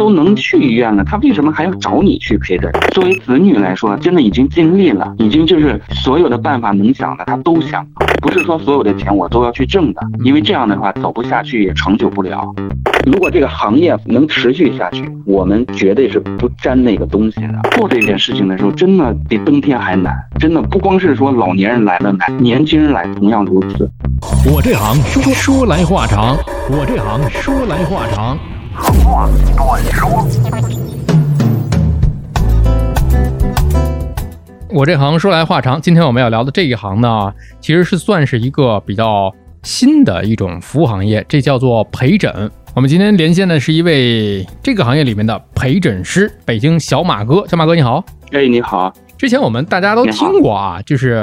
都能去医院了，他为什么还要找你去陪诊？作为子女来说，真的已经尽力了，已经就是所有的办法能想的他都想了，不是说所有的钱我都要去挣的，因为这样的话走不下去也长久不了。如果这个行业能持续下去，我们绝对是不沾那个东西的。做这件事情的时候，真的比登天还难，真的不光是说老年人来了难，年轻人来同样如此。我这行说说来话长，我这行说来话长。话短说。我这行说来话长，今天我们要聊的这一行呢，其实是算是一个比较新的一种服务行业，这叫做陪诊。我们今天连线的是一位这个行业里面的陪诊师，北京小马哥。小马哥你好，哎，你好。之前我们大家都听过啊，就是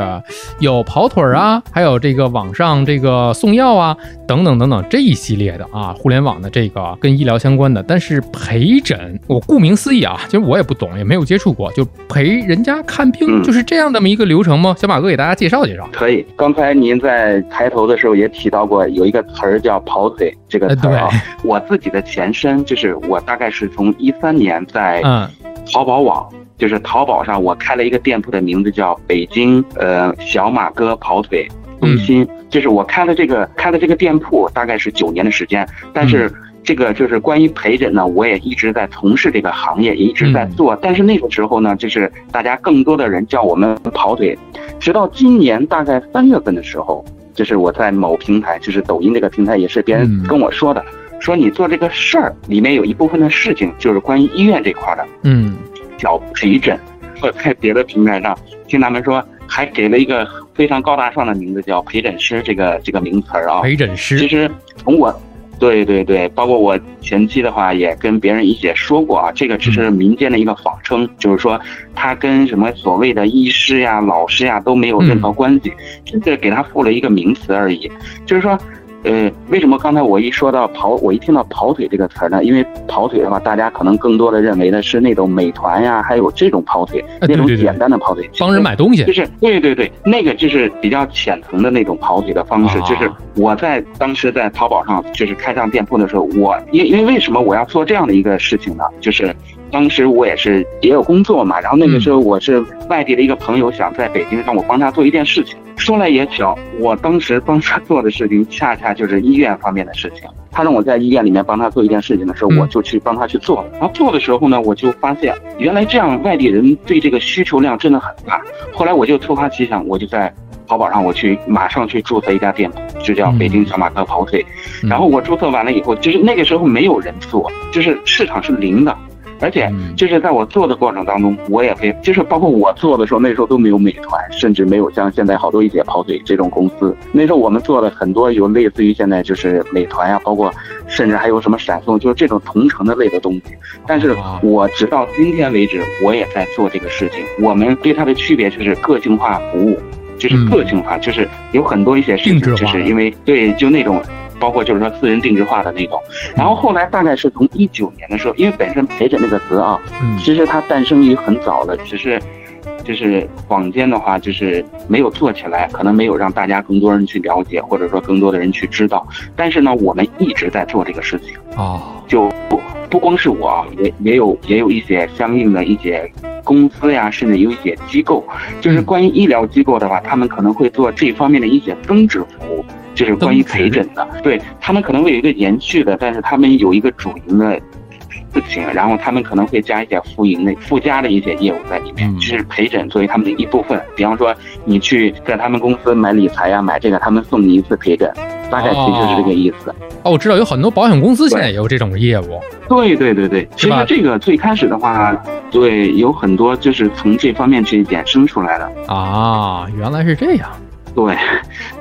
有跑腿儿啊，还有这个网上这个送药啊，等等等等这一系列的啊，互联网的这个跟医疗相关的。但是陪诊，我顾名思义啊，其实我也不懂，也没有接触过，就陪人家看病，就是这样这么一个流程吗？小马哥给大家介绍介绍。可以，刚才您在抬头的时候也提到过，有一个词儿叫跑腿这个词儿啊。我自己的前身就是我大概是从一三年在淘宝网。就是淘宝上，我开了一个店铺的名字叫北京呃小马哥跑腿中心。就是我开了这个开了这个店铺，大概是九年的时间。但是这个就是关于陪诊呢，我也一直在从事这个行业，也一直在做。但是那个时候呢，就是大家更多的人叫我们跑腿。直到今年大概三月份的时候，就是我在某平台，就是抖音这个平台，也是别人跟我说的，说你做这个事儿里面有一部分的事情就是关于医院这块的。嗯。叫陪诊，我在别的平台上听他们说，还给了一个非常高大上的名字，叫陪诊师这个这个名词儿啊。陪诊师，其实从我，对对对，包括我前期的话也跟别人一起说过啊，这个只是民间的一个仿称，就是说他跟什么所谓的医师呀、老师呀都没有任何关系，只是给他附了一个名词而已，就是说。呃，为什么刚才我一说到跑，我一听到跑腿这个词儿呢？因为跑腿的话，大家可能更多的认为的是那种美团呀，还有这种跑腿，那种简单的跑腿，帮人买东西，就是对对对，那个就是比较浅层的那种跑腿的方式。就是我在当时在淘宝上就是开上店铺的时候，我因因为为什么我要做这样的一个事情呢？就是当时我也是也有工作嘛，然后那个时候我是外地的一个朋友想在北京让我帮他做一件事情。说来也巧，我当时帮他做的事情，恰恰就是医院方面的事情。他让我在医院里面帮他做一件事情的时候，我就去帮他去做了。然后做的时候呢，我就发现原来这样外地人对这个需求量真的很大。后来我就突发奇想，我就在淘宝上我去马上去注册一家店铺，就叫北京小马哥跑腿。然后我注册完了以后，就是那个时候没有人做，就是市场是零的。而且就是在我做的过程当中，我也会，就是包括我做的时候，那时候都没有美团，甚至没有像现在好多一些跑腿这种公司。那时候我们做了很多有类似于现在就是美团呀，包括甚至还有什么闪送，就是这种同城的类的东西。但是我直到今天为止，我也在做这个事情。我们对它的区别就是个性化服务，就是个性化，就是有很多一些事情，就是因为对，就那种。包括就是说私人定制化的那种，然后后来大概是从一九年的时候，因为本身陪诊这个词啊，其实它诞生于很早了，只是就是坊间的话就是没有做起来，可能没有让大家更多人去了解，或者说更多的人去知道。但是呢，我们一直在做这个事情啊，就不不光是我，也也有也有一些相应的一些公司呀，甚至有一些机构，就是关于医疗机构的话，他们可能会做这方面的一些增值服务。就是关于陪诊的，对他们可能会有一个延续的，但是他们有一个主营的事情，然后他们可能会加一些副营的附加的一些业务在里面，就是陪诊作为他们的一部分。比方说，你去在他们公司买理财呀，买这个，他们送你一次陪诊，大概其实是这个意思。哦，我知道有很多保险公司现在也有这种业务。对对对对，其实这个最开始的话，对，有很多就是从这方面去衍生出来的。啊，原来是这样。对，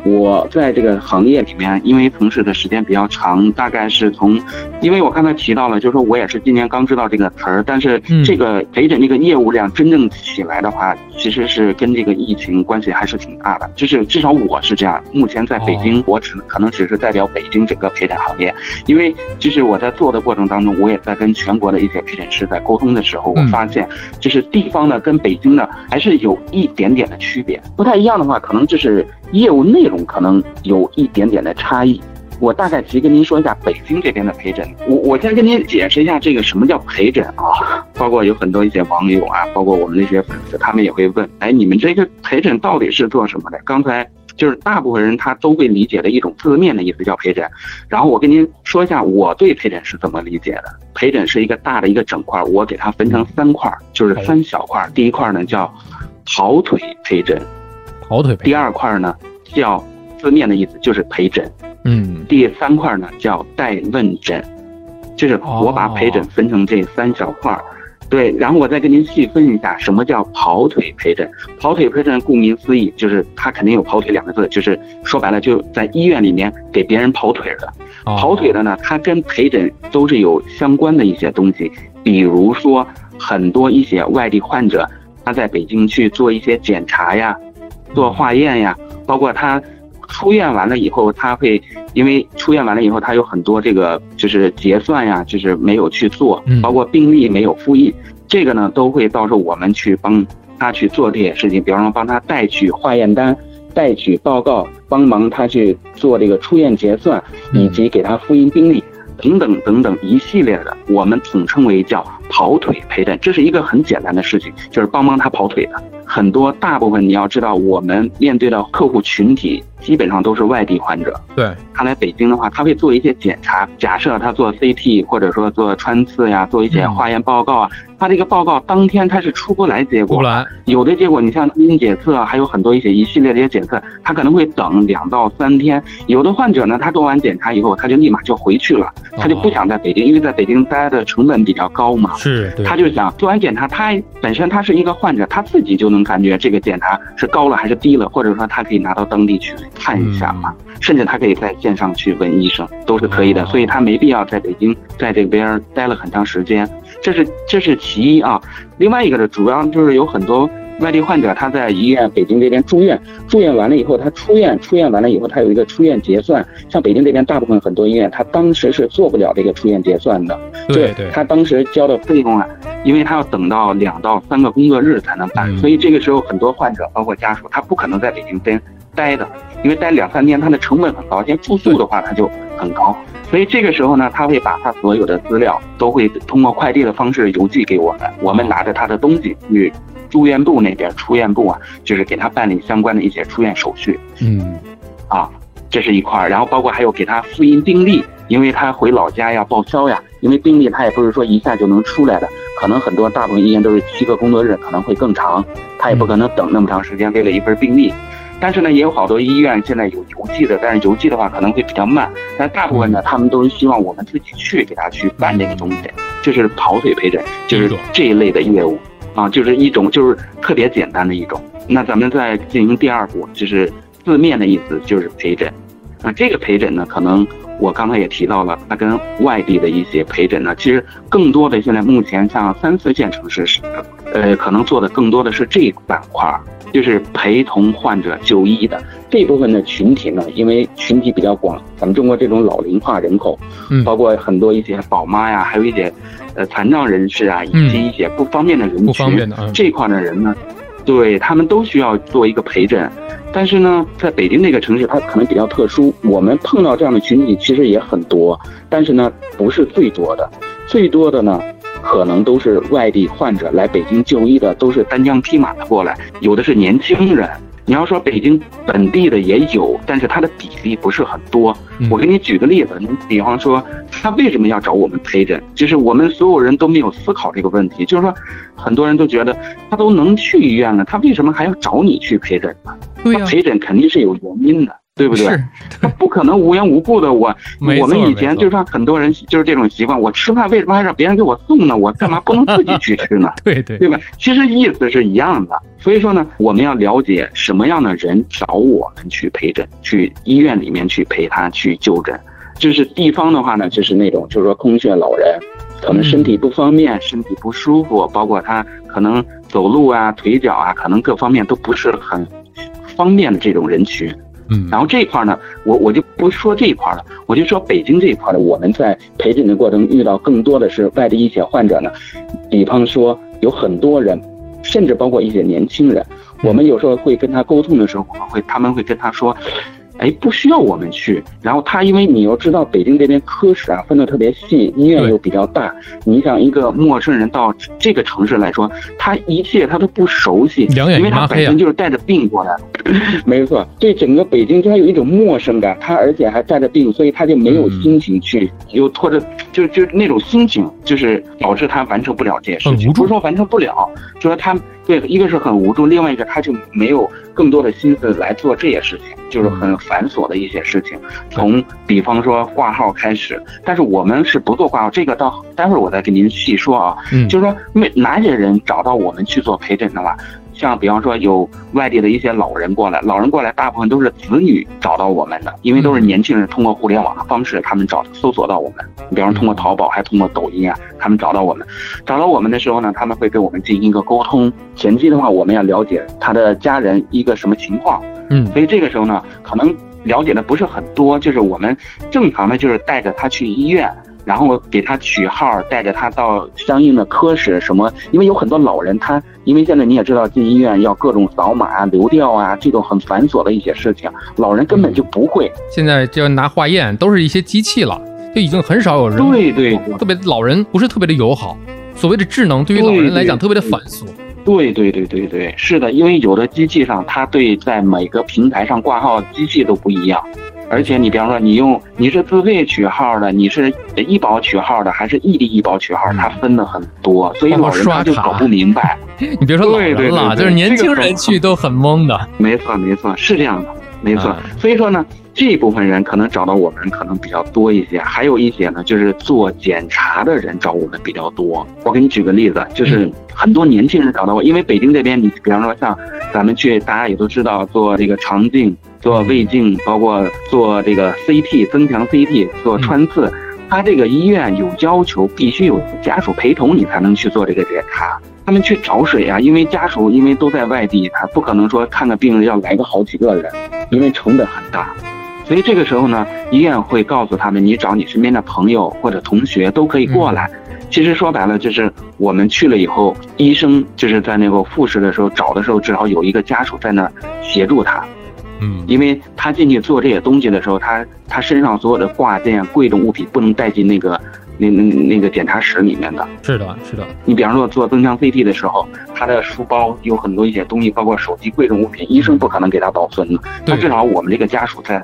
我在这个行业里面，因为从事的时间比较长，大概是从，因为我刚才提到了，就是说我也是今年刚知道这个词儿，但是这个陪诊这个业务量真正起来的话，其实是跟这个疫情关系还是挺大的。就是至少我是这样，目前在北京，我只可能只是代表北京整个陪诊行业，因为就是我在做的过程当中，我也在跟全国的一些陪诊师在沟通的时候，我发现就是地方的跟北京的还是有一点点的区别，不太一样的话，可能就是。业务内容可能有一点点的差异，我大概提跟您说一下北京这边的陪诊。我我先跟您解释一下这个什么叫陪诊啊，包括有很多一些网友啊，包括我们那些粉丝，他们也会问，哎，你们这个陪诊到底是做什么的？刚才就是大部分人他都会理解的一种字面的意思叫陪诊，然后我跟您说一下我对陪诊是怎么理解的。陪诊是一个大的一个整块，我给它分成三块，就是三小块。第一块呢叫跑腿陪诊，跑腿。第二块呢叫字面的意思就是陪诊。嗯，第三块呢叫代问诊，就是我把陪诊分成这三小块，对，然后我再跟您细分一下什么叫跑腿陪诊。跑腿陪诊顾名思义就是它肯定有跑腿两个字，就是说白了就在医院里面给别人跑腿的。跑腿的呢，它跟陪诊都是有相关的一些东西，比如说很多一些外地患者他在北京去做一些检查呀，做化验呀，包括他。出院完了以后，他会因为出院完了以后，他有很多这个就是结算呀，就是没有去做，包括病历没有复印，这个呢都会到时候我们去帮他去做这些事情，比方说帮他带取化验单、带取报告，帮忙他去做这个出院结算，以及给他复印病历等等等等一系列的，我们统称为叫跑腿陪诊，这是一个很简单的事情，就是帮帮他跑腿的。很多大部分你要知道，我们面对的客户群体。基本上都是外地患者，对他来北京的话，他会做一些检查。假设他做 CT，或者说做穿刺呀，做一些化验报告啊，他这个报告当天他是出不来结果，不来。有的结果，你像基因检测，还有很多一些一系列的一些检测，他可能会等两到三天。有的患者呢，他做完检查以后，他就立马就回去了，他就不想在北京，因为在北京待的成本比较高嘛。是，他就想做完检查，他本身他是一个患者，他自己就能感觉这个检查是高了还是低了，或者说他可以拿到当地去。看一下嘛，甚至他可以在线上去问医生，都是可以的，所以他没必要在北京在这边待了很长时间，这是这是其一啊。另外一个呢，主要就是有很多外地患者他在医院北京这边住院，住院完了以后他出院，出院完了以后他有一个出院结算，像北京这边大部分很多医院他当时是做不了这个出院结算的，对对，他当时交的费用啊，因为他要等到两到三个工作日才能办，所以这个时候很多患者包括家属他不可能在北京待待的。因为待两三天，他的成本很高，先住宿的话，他就很高，所以这个时候呢，他会把他所有的资料都会通过快递的方式邮寄给我们，我们拿着他的东西去住院部那边，出院部啊，就是给他办理相关的一些出院手续。嗯，啊，这是一块儿，然后包括还有给他复印病历，因为他回老家呀报销呀，因为病历他也不是说一下就能出来的，可能很多大部分医院都是七个工作日，可能会更长，他也不可能等那么长时间为了一份病历。但是呢，也有好多医院现在有邮寄的，但是邮寄的话可能会比较慢。但大部分呢，他们都是希望我们自己去给他去办这个东西，就是跑腿陪诊，就是这一类的业务啊，就是一种就是特别简单的一种。那咱们再进行第二步，就是字面的意思就是陪诊。那这个陪诊呢，可能我刚才也提到了，它跟外地的一些陪诊呢，其实更多的现在目前像三四线城市是，呃，可能做的更多的是这一板块。就是陪同患者就医的这部分的群体呢，因为群体比较广，咱们中国这种老龄化人口，嗯，包括很多一些宝妈呀，还有一些呃残障人士啊，以及一些不方便的人群，这一块的人呢，对他们都需要做一个陪诊。但是呢，在北京这个城市，它可能比较特殊，我们碰到这样的群体其实也很多，但是呢，不是最多的，最多的呢。可能都是外地患者来北京就医的，都是单枪匹马的过来，有的是年轻人。你要说北京本地的也有，但是它的比例不是很多。我给你举个例子，你比方说他为什么要找我们陪诊？就是我们所有人都没有思考这个问题，就是说很多人都觉得他都能去医院了，他为什么还要找你去陪诊呢？对呀，陪诊肯定是有原因的。对不对？他不可能无缘无故的。我我们以前就说很多人就是这种习惯。我吃饭为什么还让别人给我送呢？我干嘛不能自己去吃呢？对对，对吧？其实意思是一样的。所以说呢，我们要了解什么样的人找我们去陪诊，去医院里面去陪他去就诊。就是地方的话呢，就是那种就是说空穴老人，可能身体不方便，身体不舒服，包括他可能走路啊、腿脚啊，可能各方面都不是很方便的这种人群。嗯，然后这一块呢，我我就不说这一块了，我就说北京这一块的，我们在陪诊的过程遇到更多的是外地一些患者呢，比方说有很多人，甚至包括一些年轻人，我们有时候会跟他沟通的时候，我们会他们会跟他说，哎，不需要我们去。然后他因为你要知道，北京这边科室啊分的特别细，医院又比较大。你想一个陌生人到这个城市来说，他一切他都不熟悉，因为他本身就是带着病过来。没错，对整个北京他有一种陌生感，他而且还带着病，所以他就没有心情去，又拖着，就就那种心情，就是导致他完成不了这件事情。不是说完成不了，就说他对一个是很无助，另外一个他就没有更多的心思来做这些事情，就是很繁琐的一些事情。从比方说挂号开始，但是我们是不做挂号，这个到待会儿我再给您细说啊。嗯，就是说没哪些人找到我们去做陪诊的话。像比方说有外地的一些老人过来，老人过来大部分都是子女找到我们的，因为都是年轻人通过互联网的方式，他们找搜索到我们，比方说通过淘宝，还通过抖音啊，他们找到我们，找到我们的时候呢，他们会跟我们进行一个沟通。前期的话，我们要了解他的家人一个什么情况，嗯，所以这个时候呢，可能了解的不是很多，就是我们正常的就是带着他去医院。然后给他取号，带着他到相应的科室什么，因为有很多老人，他因为现在你也知道，进医院要各种扫码啊、流调啊，这种很繁琐的一些事情，老人根本就不会。现在就拿化验，都是一些机器了，就已经很少有人。对对，特别老人不是特别的友好，所谓的智能对于老人来讲特别的繁琐。对对对对对，是的，因为有的机器上，它对在每个平台上挂号机器都不一样。而且你比方说，你用你是自费取号的，你是医保取号的，还是异地医保取号，它分的很多，所以老人他就搞不明白。你别说老人了，就是年轻人去都很懵的。没错没错，是这样的，没错。所以说呢，这一部分人可能找到我们可能比较多一些，还有一些呢，就是做检查的人找我们比较多。我给你举个例子，就是很多年轻人找到我，因为北京这边，你比方说像咱们去，大家也都知道做这个肠镜。做胃镜，包括做这个 CT 增强 CT，做穿刺，他这个医院有要求，必须有家属陪同，你才能去做这个检查。他们去找水啊，因为家属因为都在外地，他不可能说看个病人要来个好几个人，因为成本很大。所以这个时候呢，医院会告诉他们，你找你身边的朋友或者同学都可以过来。其实说白了，就是我们去了以后，医生就是在那个复试的时候找的时候，至少有一个家属在那儿协助他。嗯，因为他进去做这些东西的时候，他他身上所有的挂件、贵重物品不能带进那个那那那个检查室里面的。是的，是的。你比方说做增强 CT 的时候，他的书包有很多一些东西，包括手机、贵重物品，医生不可能给他保存的。那至少我们这个家属在，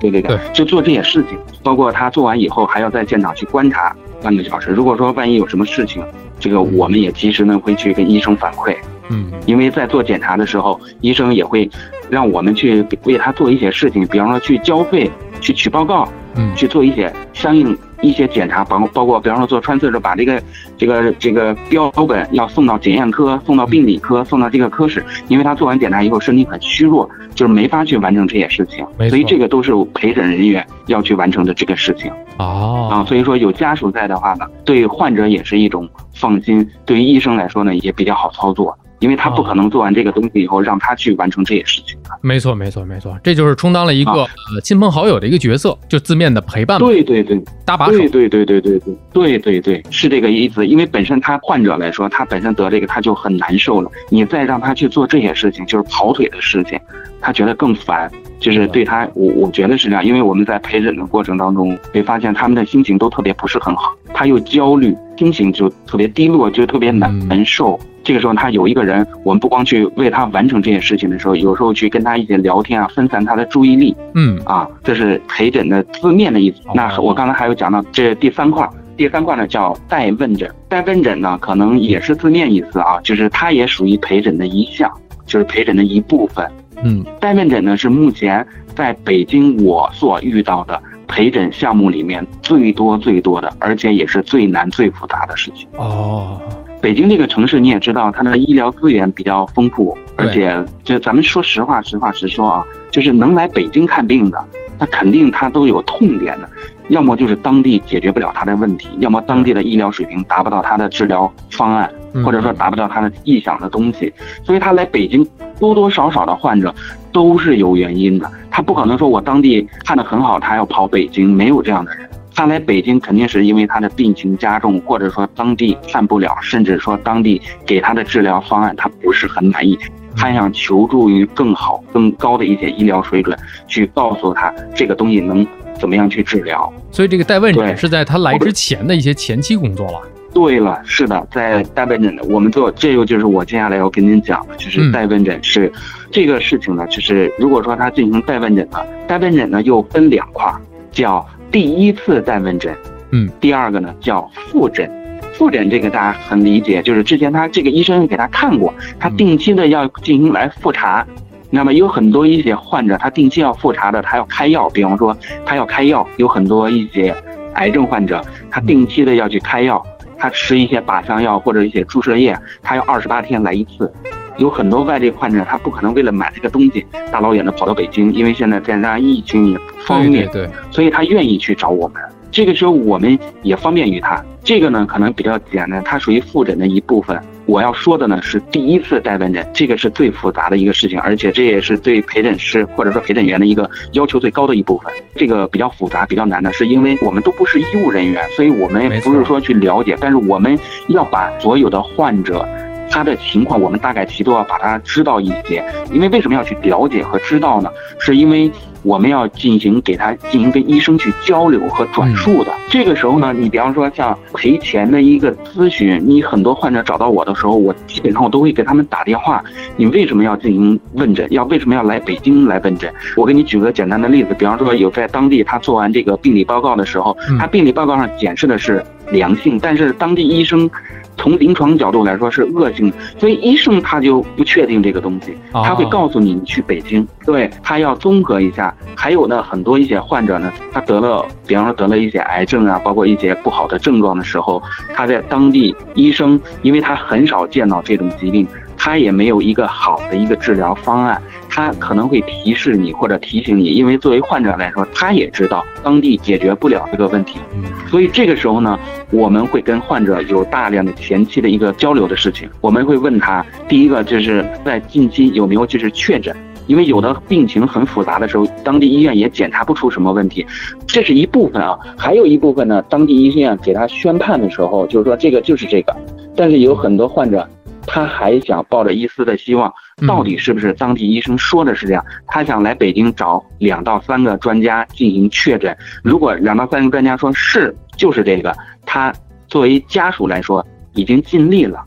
对对对，就做这些事情。包括他做完以后，还要在现场去观察半个小时。如果说万一有什么事情，这个我们也及时呢会去跟医生反馈。嗯，因为在做检查的时候，医生也会让我们去为他做一些事情，比方说去交费、去取报告，嗯，去做一些相应一些检查，包包括比方说做穿刺的时候，把这个这个这个标本要送到检验科、送到病理科、送到这个科室，因为他做完检查以后身体很虚弱，就是没法去完成这些事情，所以这个都是陪诊人员要去完成的这个事情。哦，啊，所以说有家属在的话呢，对患者也是一种放心，对于医生来说呢也比较好操作。因为他不可能做完这个东西以后让他去完成这些事情没错，没错，没错，这就是充当了一个呃亲朋好友的一个角色，就字面的陪伴。对对对，搭把手。对对对对对对。对对对，是这个意思。因为本身他患者来说，他本身得这个他就很难受了，你再让他去做这些事情，就是跑腿的事情，他觉得更烦。就是对他，我我觉得是这样，因为我们在陪诊的过程当中会发现他们的心情都特别不是很好，他又焦虑，心情就特别低落，就特别难难受。这个时候，他有一个人，我们不光去为他完成这件事情的时候，有时候去跟他一起聊天啊，分散他的注意力。嗯啊，这是陪诊的字面的意思。那我刚才还有讲到这第三块，第三块呢叫代问诊。代问诊呢，可能也是字面意思啊，就是它也属于陪诊的一项，就是陪诊的一部分。嗯，代面诊呢是目前在北京我所遇到的陪诊项目里面最多最多的，而且也是最难最复杂的事情。哦。北京这个城市你也知道，它的医疗资源比较丰富，而且就咱们说实话，实话实说啊，就是能来北京看病的，那肯定他都有痛点的，要么就是当地解决不了他的问题，要么当地的医疗水平达不到他的治疗方案，或者说达不到他的臆想的东西，所以他来北京多多少少的患者都是有原因的，他不可能说我当地看的很好，他要跑北京，没有这样的人。他来北京肯定是因为他的病情加重，或者说当地看不了，甚至说当地给他的治疗方案他不是很满意，他想求助于更好、更高的一些医疗水准，去告诉他这个东西能怎么样去治疗。所以这个带问诊是在他来之前的一些前期工作了。对了，是的，在带问诊的，我们做这个就是我接下来要跟您讲的，就是带问诊是这个事情呢，就是如果说他进行带问诊呢，带问诊呢又分两块，叫第一次带问诊，嗯，第二个呢叫复诊。复诊这个大家很理解，就是之前他这个医生给他看过，他定期的要进行来复查。那么有很多一些患者，他定期要复查的，他要开药，比方说他要开药，有很多一些癌症患者，他定期的要去开药。他吃一些靶向药或者一些注射液，他要二十八天来一次。有很多外地患者，他不可能为了买这个东西大老远的跑到北京，因为现在在那疫情也不方便，对，所以他愿意去找我们。这个时候我们也方便于他。这个呢可能比较简单，它属于复诊的一部分。我要说的呢是第一次带问诊，这个是最复杂的一个事情，而且这也是对陪诊师或者说陪诊员的一个要求最高的一部分。这个比较复杂、比较难的是，因为我们都不是医务人员，所以我们不是说去了解，但是我们要把所有的患者。他的情况，我们大概其都要把它知道一些，因为为什么要去了解和知道呢？是因为我们要进行给他进行跟医生去交流和转述的。这个时候呢，你比方说像赔钱的一个咨询，你很多患者找到我的时候，我基本上我都会给他们打电话。你为什么要进行问诊？要为什么要来北京来问诊？我给你举个简单的例子，比方说有在当地他做完这个病理报告的时候，他病理报告上显示的是良性，但是当地医生。从临床角度来说是恶性，所以医生他就不确定这个东西，他会告诉你你去北京，对他要综合一下。还有呢，很多一些患者呢，他得了，比方说得了一些癌症啊，包括一些不好的症状的时候，他在当地医生，因为他很少见到这种疾病。他也没有一个好的一个治疗方案，他可能会提示你或者提醒你，因为作为患者来说，他也知道当地解决不了这个问题，所以这个时候呢，我们会跟患者有大量的前期的一个交流的事情，我们会问他，第一个就是在近期有没有就是确诊，因为有的病情很复杂的时候，当地医院也检查不出什么问题，这是一部分啊，还有一部分呢，当地医院给他宣判的时候，就是说这个就是这个，但是有很多患者。他还想抱着一丝的希望，到底是不是当地医生说的是这样？他想来北京找两到三个专家进行确诊。如果两到三个专家说是就是这个，他作为家属来说已经尽力了。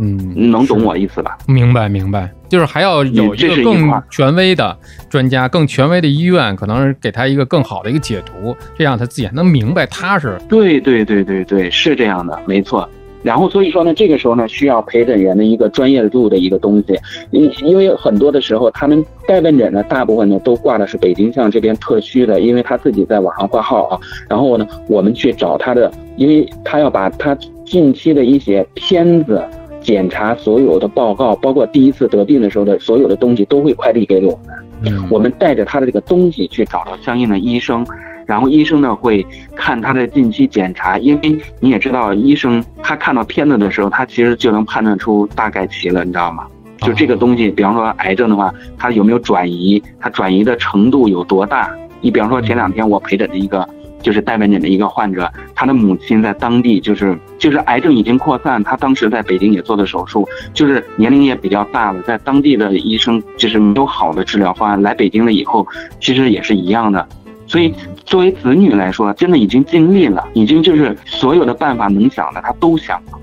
嗯，能懂我意思吧？明白明白，就是还要有一个更权威的专家、更权威的医院，可能给他一个更好的一个解读，这样他自己还能明白踏实。对对对对对，是这样的，没错。然后，所以说呢，这个时候呢，需要陪诊员的一个专业度的一个东西，因因为很多的时候，他们带问诊呢，大部分呢都挂的是北京像这边特需的，因为他自己在网上挂号啊。然后呢，我们去找他的，因为他要把他近期的一些片子、检查、所有的报告，包括第一次得病的时候的所有的东西，都会快递给我们。嗯，我们带着他的这个东西去找到相应的医生。然后医生呢会看他的近期检查，因为你也知道，医生他看到片子的时候，他其实就能判断出大概齐了，你知道吗？就这个东西，比方说癌症的话，它有没有转移，它转移的程度有多大？你比方说前两天我陪诊的一个就是带门诊的一个患者，他的母亲在当地就是就是癌症已经扩散，他当时在北京也做的手术，就是年龄也比较大了，在当地的医生就是没有好的治疗方案，来北京了以后，其实也是一样的。所以，作为子女来说，真的已经尽力了，已经就是所有的办法能想的他都想了，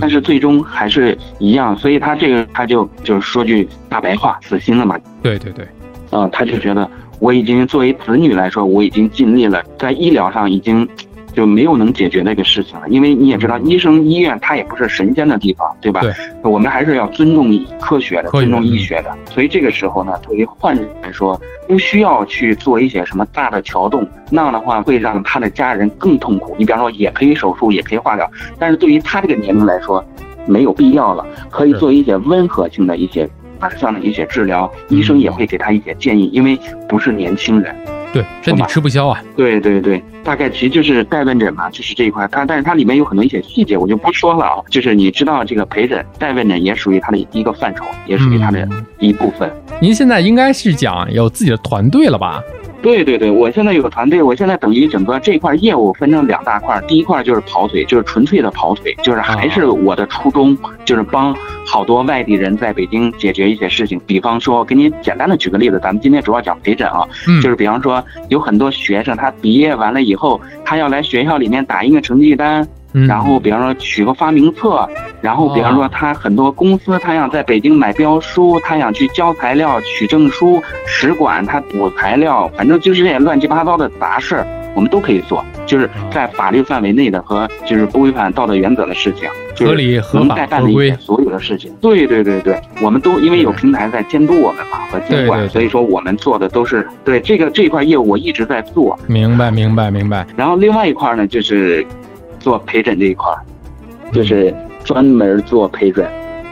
但是最终还是一样。所以他这个他就就是说句大白话，死心了嘛。对对对，嗯，他就觉得我已经作为子女来说，我已经尽力了，在医疗上已经。就没有能解决那个事情了，因为你也知道，医生医院它也不是神仙的地方，对吧？对，我们还是要尊重科学的，尊重医学的。所以这个时候呢，对于患者来说，不需要去做一些什么大的桥动，那样的话会让他的家人更痛苦。你比方说，也可以手术，也可以化疗，但是对于他这个年龄来说，没有必要了，可以做一些温和性的一些这样的一些治疗，医生也会给他一些建议，因为不是年轻人。对，身体吃不消啊。对对对，大概其实就是代问诊嘛，就是这一块。它但是它里面有很多一些细节，我就不说了啊。就是你知道这个陪诊代问诊也属于它的一个范畴，也属于它的一部分。您现在应该是讲有自己的团队了吧？对对对，我现在有个团队，我现在等于整个这块业务分成两大块，第一块就是跑腿，就是纯粹的跑腿，就是还是我的初衷，就是帮好多外地人在北京解决一些事情。比方说，给你简单的举个例子，咱们今天主要讲陪诊啊，就是比方说有很多学生他毕业完了以后，他要来学校里面打印个成绩单。然后，比方说取个发明册，然后比方说他很多公司，他想在北京买标书，他想去交材料、取证书，使馆他补材料，反正就是这些乱七八糟的杂事儿，我们都可以做，就是在法律范围内的和就是不违反道德原则的事情，合理合法合规所有的事情。对对对对，我们都因为有平台在监督我们嘛和监管，所以说我们做的都是对这个这块业务我一直在做。明白明白明白。然后另外一块呢就是。做陪诊这一块，就是专门做陪诊，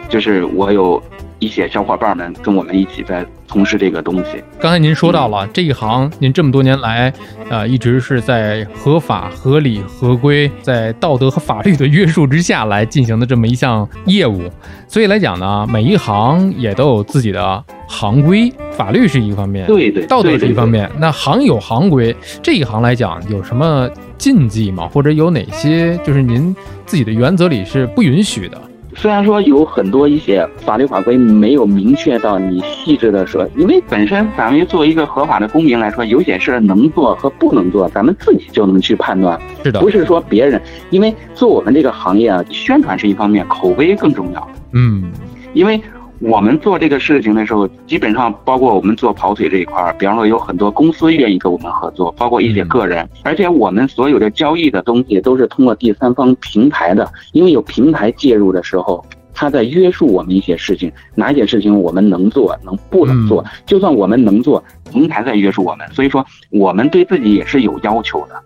就是我有一些小伙伴们跟我们一起在从事这个东西。刚才您说到了这一行，您这么多年来，呃，一直是在合法、合理、合规，在道德和法律的约束之下来进行的这么一项业务。所以来讲呢，每一行也都有自己的行规，法律是一方面，对对，道德是一方面。那行有行规，这一行来讲有什么？禁忌吗？或者有哪些就是您自己的原则里是不允许的？虽然说有很多一些法律法规没有明确到你细致的说，因为本身咱们作为一个合法的公民来说，有些事能做和不能做，咱们自己就能去判断。是的，不是说别人，因为做我们这个行业啊，宣传是一方面，口碑更重要。嗯，因为。我们做这个事情的时候，基本上包括我们做跑腿这一块儿，比方说有很多公司愿意跟我们合作，包括一些个人，而且我们所有的交易的东西都是通过第三方平台的，因为有平台介入的时候，他在约束我们一些事情，哪些事情我们能做，能不能做，就算我们能做，平台在约束我们，所以说我们对自己也是有要求的。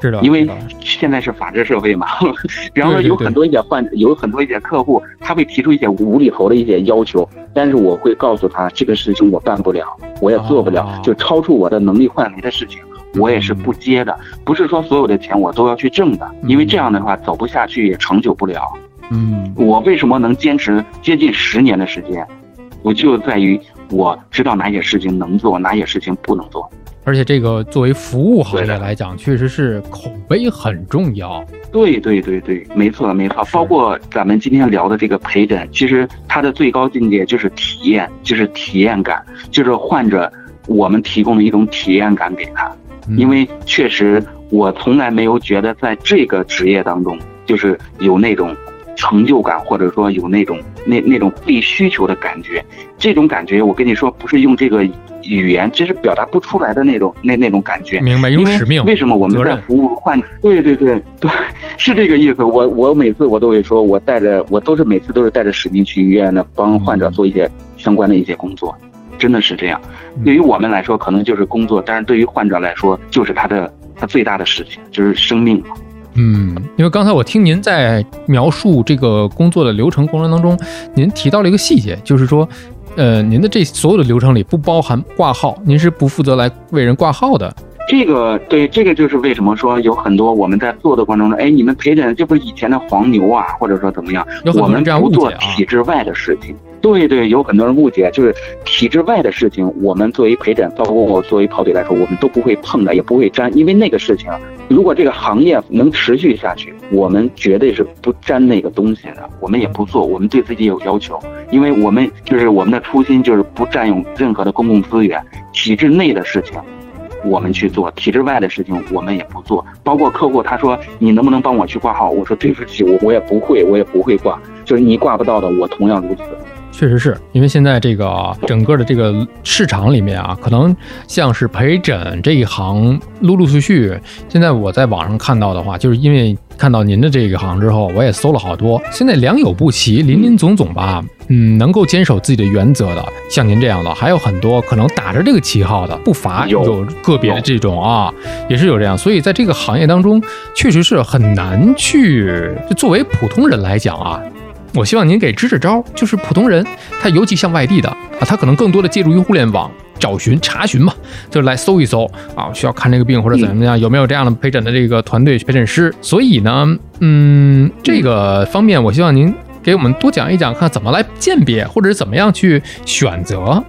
是的，因为现在是法治社会嘛，比方说有很多一些患者，有很多一些客户，他会提出一些无厘头的一些要求，但是我会告诉他，这个事情我办不了，我也做不了，就超出我的能力范围的事情，我也是不接的。不是说所有的钱我都要去挣的，因为这样的话走不下去，也长久不了。嗯，我为什么能坚持接近十年的时间，我就在于我知道哪些事情能做，哪些事情不能做。而且这个作为服务行业来讲，确实是口碑很重要。对对对对，没错没错。包括咱们今天聊的这个陪诊，其实它的最高境界就是体验，就是体验感，就是患者我们提供的一种体验感给他。因为确实我从来没有觉得在这个职业当中，就是有那种成就感，或者说有那种那那种被需求的感觉。这种感觉，我跟你说，不是用这个。语言其实表达不出来的那种那那种感觉，明白？有使命。为什么我们在服务患？对对对对，是这个意思。我我每次我都会说，我带着我都是每次都是带着使命去医院呢，帮患者做一些相关的一些工作，真的是这样。对于我们来说可能就是工作，但是对于患者来说就是他的他最大的事情，就是生命。嗯，因为刚才我听您在描述这个工作的流程过程当中，您提到了一个细节，就是说。呃，您的这所有的流程里不包含挂号，您是不负责来为人挂号的。这个对，这个就是为什么说有很多我们在做的过程中，哎，你们陪诊这不是以前的黄牛啊，或者说怎么样？我们不做体制外的事情。对对，有很多人误解，就是体制外的事情，我们作为陪诊，包括我作为跑腿来说，我们都不会碰的，也不会沾，因为那个事情，如果这个行业能持续下去，我们绝对是不沾那个东西的，我们也不做，我们对自己有要求，因为我们就是我们的初心就是不占用任何的公共资源，体制内的事情。我们去做体制外的事情，我们也不做。包括客户他说你能不能帮我去挂号？我说对不起，我我也不会，我也不会挂。就是你挂不到的，我同样如此。确实是因为现在这个整个的这个市场里面啊，可能像是陪诊这一行，陆陆续续，现在我在网上看到的话，就是因为看到您的这一行之后，我也搜了好多。现在良莠不齐，林林总总吧。嗯，能够坚守自己的原则的，像您这样的还有很多，可能打着这个旗号的不乏有个别的这种啊，也是有这样。所以在这个行业当中，确实是很难去。就作为普通人来讲啊，我希望您给支支招。就是普通人，他尤其像外地的啊，他可能更多的借助于互联网找寻查询嘛，就是来搜一搜啊，需要看这个病或者怎么样，有没有这样的陪诊的这个团队陪诊师。所以呢，嗯，这个方面我希望您。给我们多讲一讲，看怎么来鉴别，或者怎么样去选择。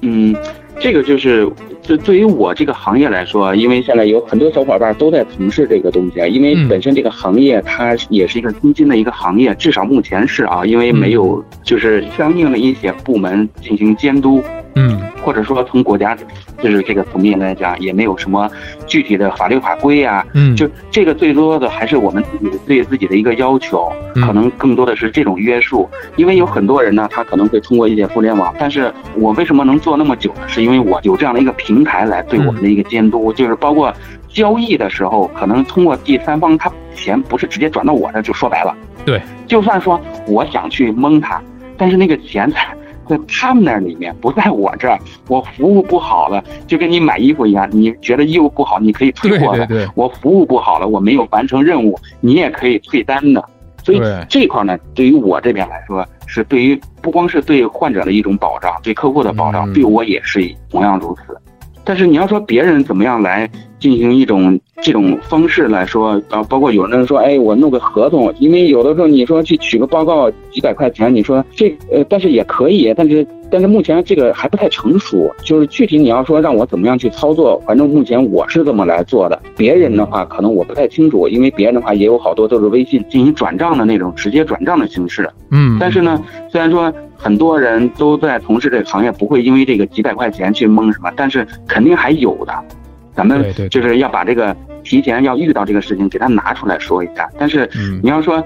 嗯，这个就是就对于我这个行业来说，因为现在有很多小伙伴都在从事这个东西啊，因为本身这个行业它也是一个资金的一个行业，至少目前是啊，因为没有就是相应的一些部门进行监督。嗯，或者说从国家就是这个层面来讲，也没有什么具体的法律法规啊。嗯，就这个最多的还是我们自己对自己的一个要求，可能更多的是这种约束。因为有很多人呢，他可能会通过一些互联网，但是我为什么能做那么久呢？是因为我有这样的一个平台来对我们的一个监督，就是包括交易的时候，可能通过第三方，他钱不是直接转到我这，就说白了，对，就算说我想去蒙他，但是那个钱在。在他们那里面，不在我这儿。我服务不好了，就跟你买衣服一样，你觉得衣服不好，你可以退货的。我服务不好了，我没有完成任务，你也可以退单的。所以这块呢，对于我这边来说，是对于不光是对患者的一种保障，对客户的保障，对我也是同样如此。但是你要说别人怎么样来进行一种这种方式来说啊，包括有人说，哎，我弄个合同，因为有的时候你说去取个报告几百块钱，你说这呃，但是也可以，但是但是目前这个还不太成熟，就是具体你要说让我怎么样去操作，反正目前我是这么来做的。别人的话可能我不太清楚，因为别人的话也有好多都是微信进行转账的那种直接转账的形式。嗯，但是呢，虽然说。很多人都在从事这个行业，不会因为这个几百块钱去蒙什么，但是肯定还有的。咱们就是要把这个提前要遇到这个事情，给他拿出来说一下。但是你要说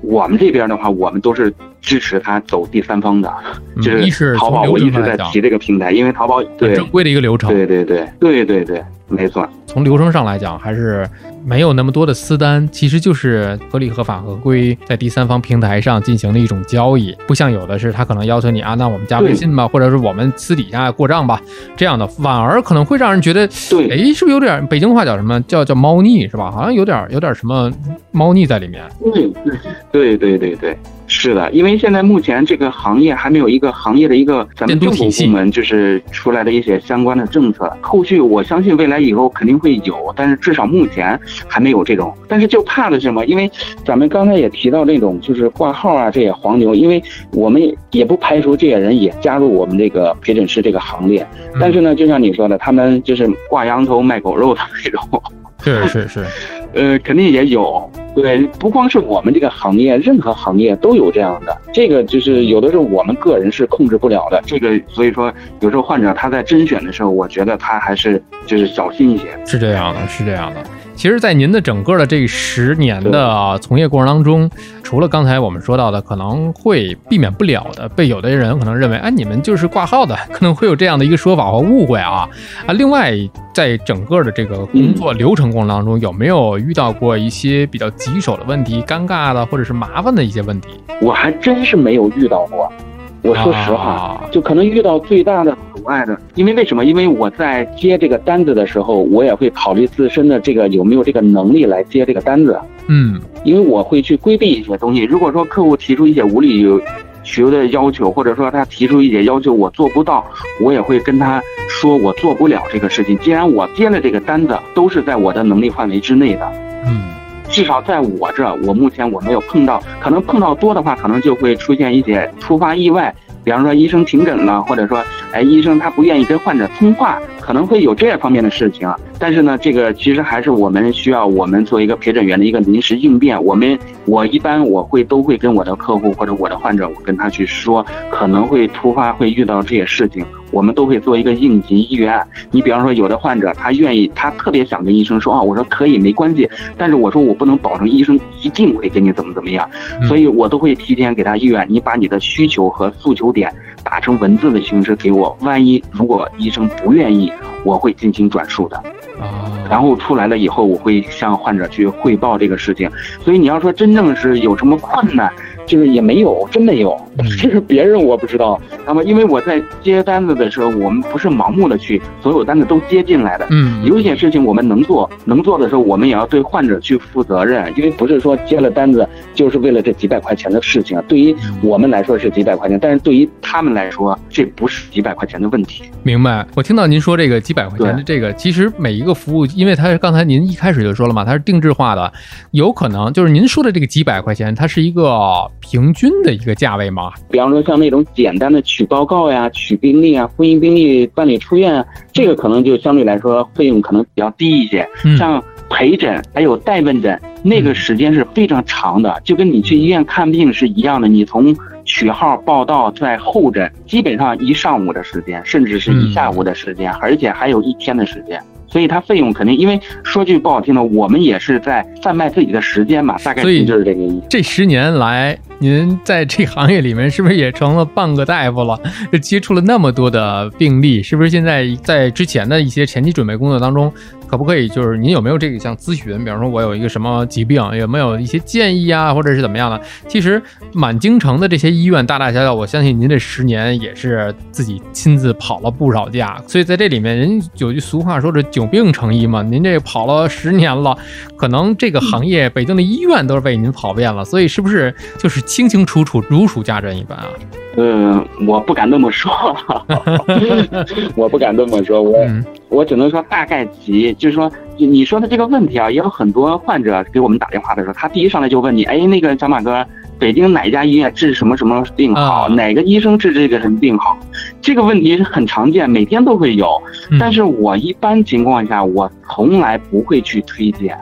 我们这边的话，我们都是支持他走第三方的，就是淘宝，我一直在提这个平台，因为淘宝对正规的一个流程，对对对对对对，没错。从流程上来讲，还是。没有那么多的私单，其实就是合理、合法、合规，在第三方平台上进行的一种交易，不像有的是他可能要求你啊，那我们加微信吧，或者是我们私底下过账吧，这样的反而可能会让人觉得，对，哎，是不是有点北京话叫什么叫叫猫腻是吧？好像有点有点什么猫腻在里面。对对对对对。是的，因为现在目前这个行业还没有一个行业的一个咱们政府部门就是出来的一些相关的政策，后续我相信未来以后肯定会有，但是至少目前还没有这种。但是就怕的是什么？因为咱们刚才也提到那种就是挂号啊这些黄牛，因为我们也不排除这些人也加入我们这个陪诊师这个行列。但是呢，就像你说的，他们就是挂羊头卖狗肉的 那种。是是是，呃，肯定也有。对，不光是我们这个行业，任何行业都有这样的。这个就是有的时候我们个人是控制不了的。这个所以说，有时候患者他在甄选的时候，我觉得他还是就是小心一些。是这样的，是这样的。其实，在您的整个的这十年的从业过程当中，除了刚才我们说到的，可能会避免不了的，被有的人可能认为，哎，你们就是挂号的，可能会有这样的一个说法或误会啊啊。另外，在整个的这个工作流程过程当中，有没有遇到过一些比较棘手的问题、尴尬的或者是麻烦的一些问题？我还真是没有遇到过。我说实话，就可能遇到最大的阻碍的，因为为什么？因为我在接这个单子的时候，我也会考虑自身的这个有没有这个能力来接这个单子。嗯，因为我会去规避一些东西。如果说客户提出一些无理由的要求，或者说他提出一些要求我做不到，我也会跟他说我做不了这个事情。既然我接了这个单子，都是在我的能力范围之内的。嗯。至少在我这，我目前我没有碰到，可能碰到多的话，可能就会出现一些突发意外，比方说医生停诊了，或者说，哎，医生他不愿意跟患者通话，可能会有这方面的事情。但是呢，这个其实还是我们需要我们做一个陪诊员的一个临时应变。我们我一般我会都会跟我的客户或者我的患者，我跟他去说，可能会突发会遇到这些事情。我们都会做一个应急预案。你比方说，有的患者他愿意，他特别想跟医生说啊，我说可以没关系，但是我说我不能保证医生一定会给你怎么怎么样，所以我都会提前给他预案。你把你的需求和诉求点打成文字的形式给我，万一如果医生不愿意，我会进行转述的。啊，然后出来了以后，我会向患者去汇报这个事情。所以你要说真正是有什么困难？就是也没有，真没有。这是别人我不知道。那么，因为我在接单子的时候，我们不是盲目的去所有单子都接进来的。嗯，有些事情我们能做，能做的时候，我们也要对患者去负责任。因为不是说接了单子就是为了这几百块钱的事情。对于我们来说是几百块钱，但是对于他们来说，这不是几百块钱的问题。明白。我听到您说这个几百块钱的这个，其实每一个服务，因为它刚才您一开始就说了嘛，它是定制化的，有可能就是您说的这个几百块钱，它是一个。平均的一个价位吗？啊？比方说像那种简单的取报告呀、取病历啊、婚姻病历办理出院，这个可能就相对来说费用可能比较低一些。像陪诊还有代问诊，那个时间是非常长的，就跟你去医院看病是一样的。你从取号报到在候诊，基本上一上午的时间，甚至是一下午的时间，而且还有一天的时间。所以它费用肯定，因为说句不好听的，我们也是在贩卖自己的时间嘛，大概就是这个意思。这十年来，您在这行业里面是不是也成了半个大夫了？就接触了那么多的病例，是不是现在在之前的一些前期准备工作当中？可不可以？就是您有没有这个像咨询？比方说，我有一个什么疾病，有没有一些建议啊，或者是怎么样的？其实满京城的这些医院，大大小小，我相信您这十年也是自己亲自跑了不少家。所以在这里面，人有句俗话说这久病成医嘛。您这跑了十年了，可能这个行业北京的医院都是被您跑遍了。所以是不是就是清清楚楚、如数家珍一般啊？嗯，我不敢那么说，我不敢那么说，我我只能说大概齐，就是说你说的这个问题啊，也有很多患者给我们打电话的时候，他第一上来就问你，哎，那个小马哥，北京哪家医院治什么什么病好，哪个医生治这个什么病好？这个问题很常见，每天都会有，但是我一般情况下，我从来不会去推荐。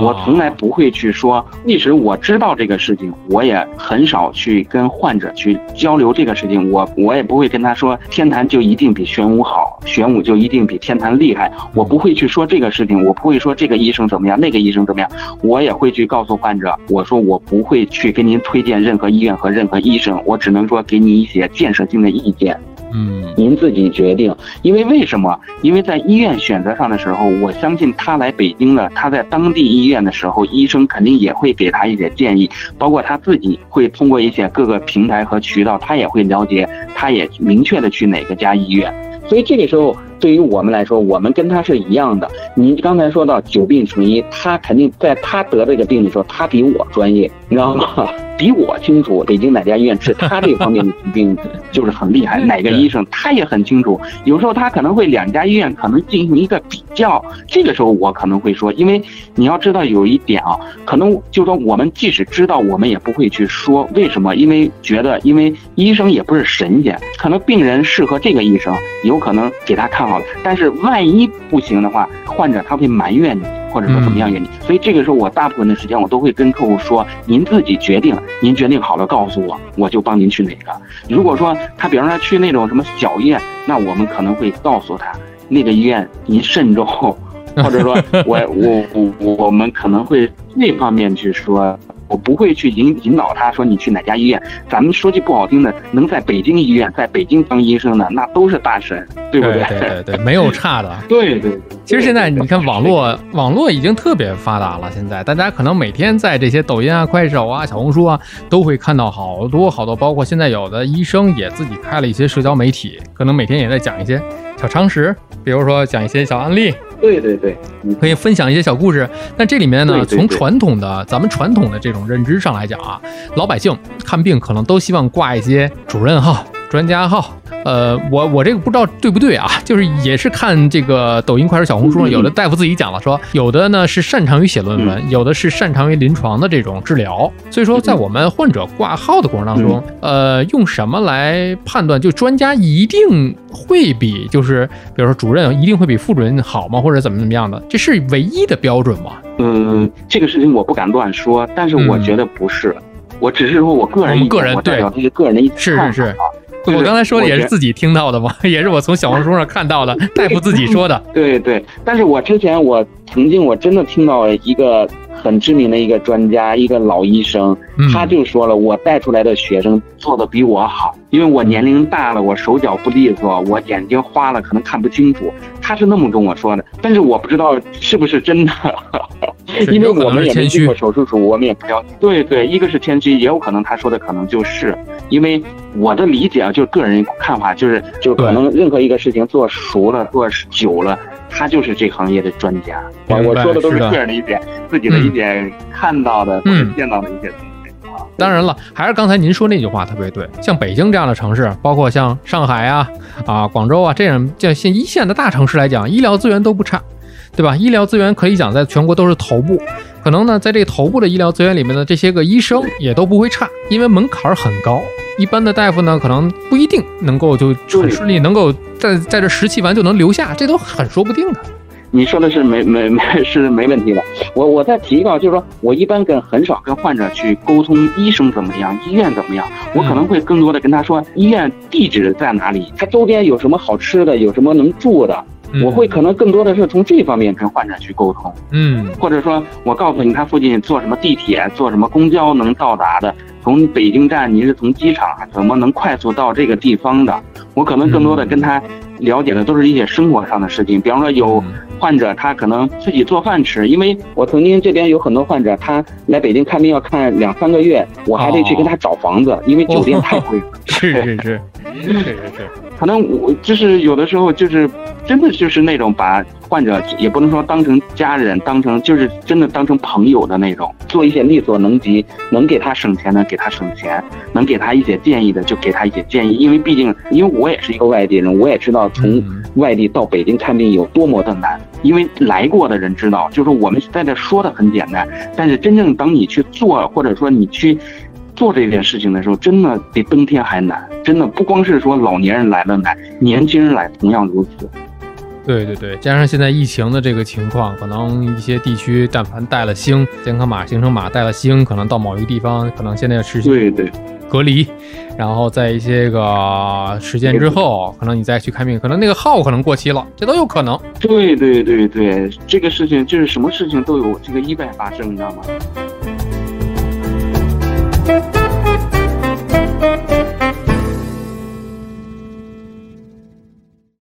我从来不会去说，即使我知道这个事情，我也很少去跟患者去交流这个事情。我我也不会跟他说，天坛就一定比玄武好，玄武就一定比天坛厉害。我不会去说这个事情，我不会说这个医生怎么样，那个医生怎么样。我也会去告诉患者，我说我不会去给您推荐任何医院和任何医生，我只能说给你一些建设性的意见。嗯，您自己决定。因为为什么？因为在医院选择上的时候，我相信他来北京了，他在当地医院的时候，医生肯定也会给他一些建议，包括他自己会通过一些各个平台和渠道，他也会了解，他也明确的去哪个家医院。所以这个时候，对于我们来说，我们跟他是一样的。您刚才说到久病成医，他肯定在他得这个病的时候，他比我专业，你知道吗？比我清楚北京哪家医院治他这方面的疾病就是很厉害，哪个医生他也很清楚。有时候他可能会两家医院可能进行一个比较，这个时候我可能会说，因为你要知道有一点啊，可能就是说我们即使知道，我们也不会去说为什么，因为觉得因为医生也不是神仙，可能病人适合这个医生，有可能给他看好了，但是万一不行的话，患者他会埋怨你。或者说怎么样原因，所以这个时候我大部分的时间我都会跟客户说，您自己决定，您决定好了告诉我，我就帮您去哪个。如果说他比方说去那种什么小医院，那我们可能会告诉他那个医院您慎重，或者说 我我我我们可能会那方面去说。我不会去引引导他说你去哪家医院。咱们说句不好听的，能在北京医院，在北京当医生的那都是大神，对不对？对对对，没有差的。对对。其实现在你看网络，网络已经特别发达了。现在大家可能每天在这些抖音啊、快手啊、小红书啊，都会看到好多好多。包括现在有的医生也自己开了一些社交媒体，可能每天也在讲一些小常识，比如说讲一些小案例。对对对，可以分享一些小故事。但这里面呢，从传统的咱们传统的这种认知上来讲啊，老百姓看病可能都希望挂一些主任号。专家号，呃，我我这个不知道对不对啊？就是也是看这个抖音、快手、小红书上，有的大夫自己讲了，说有的呢是擅长于写论文，有的是擅长于临床的这种治疗。所以说，在我们患者挂号的过程当中，呃，用什么来判断？就专家一定会比，就是比如说主任一定会比副主任好吗？或者怎么怎么样的？这是唯一的标准吗？嗯，这个事情我不敢乱说，但是我觉得不是，我只是说我个人个人代表这些个人的意是是是。我刚才说的也是自己听到的嘛？也是我从小红书上看到的，大夫自己说的。对对，但是我之前我曾经我真的听到一个很知名的一个专家，一个老医生，他就说了，我带出来的学生做的比我好，因为我年龄大了，我手脚不利索，我眼睛花了，可能看不清楚。他是那么跟我说的，但是我不知道是不是真的。因为我们也没进过手术室，我们也不了解。对对，一个是谦虚，也有可能他说的可能就是，因为我的理解啊，就是个人看法，就是就可能任何一个事情做熟了、做久了，他就是这行业的专家。我我说的都是个人一点，自己的一点看到的、见到的一些东西啊。当然了，还是刚才您说那句话特别对，像北京这样的城市，包括像上海啊、啊广州啊这样像像一线的大城市来讲，医疗资源都不差。对吧？医疗资源可以讲，在全国都是头部，可能呢，在这头部的医疗资源里面呢，这些个医生也都不会差，因为门槛很高。一般的大夫呢，可能不一定能够就很顺利，能够在在这实习完就能留下，这都很说不定的。你说的是没 没没是没问题的。我我再提一个，就是说我一般跟很少跟患者去沟通医生怎么样，医院怎么样，我可能会更多的跟他说医院地址在哪里，他周边有什么好吃的，有什么能住的。我会可能更多的是从这方面跟患者去沟通，嗯，或者说我告诉你他附近坐什么地铁，坐什么公交能到达的，从北京站你是从机场怎么能快速到这个地方的？我可能更多的跟他了解的都是一些生活上的事情，比方说有患者他可能自己做饭吃，因为我曾经这边有很多患者他来北京看病要看两三个月，我还得去跟他找房子，因为酒店太贵。了。是是是是是是，可能我就是有的时候就是。真的就是那种把患者也不能说当成家人，当成就是真的当成朋友的那种，做一些力所能及，能给他省钱的给他省钱，能给他一些建议的就给他一些建议。因为毕竟，因为我也是一个外地人，我也知道从外地到北京看病有多么的难。因为来过的人知道，就是我们在这说的很简单，但是真正等你去做，或者说你去做这件事情的时候，真的比登天还难。真的不光是说老年人来了难，年轻人来同样如此。对对对，加上现在疫情的这个情况，可能一些地区但凡带了星健康码、行程码带了星，可能到某一个地方，可能现在要持续隔离，然后在一些个时间之后，可能你再去看病，可能那个号可能过期了，这都有可能。对对对对，这个事情就是什么事情都有这个意外发生，你知道吗？Thank you.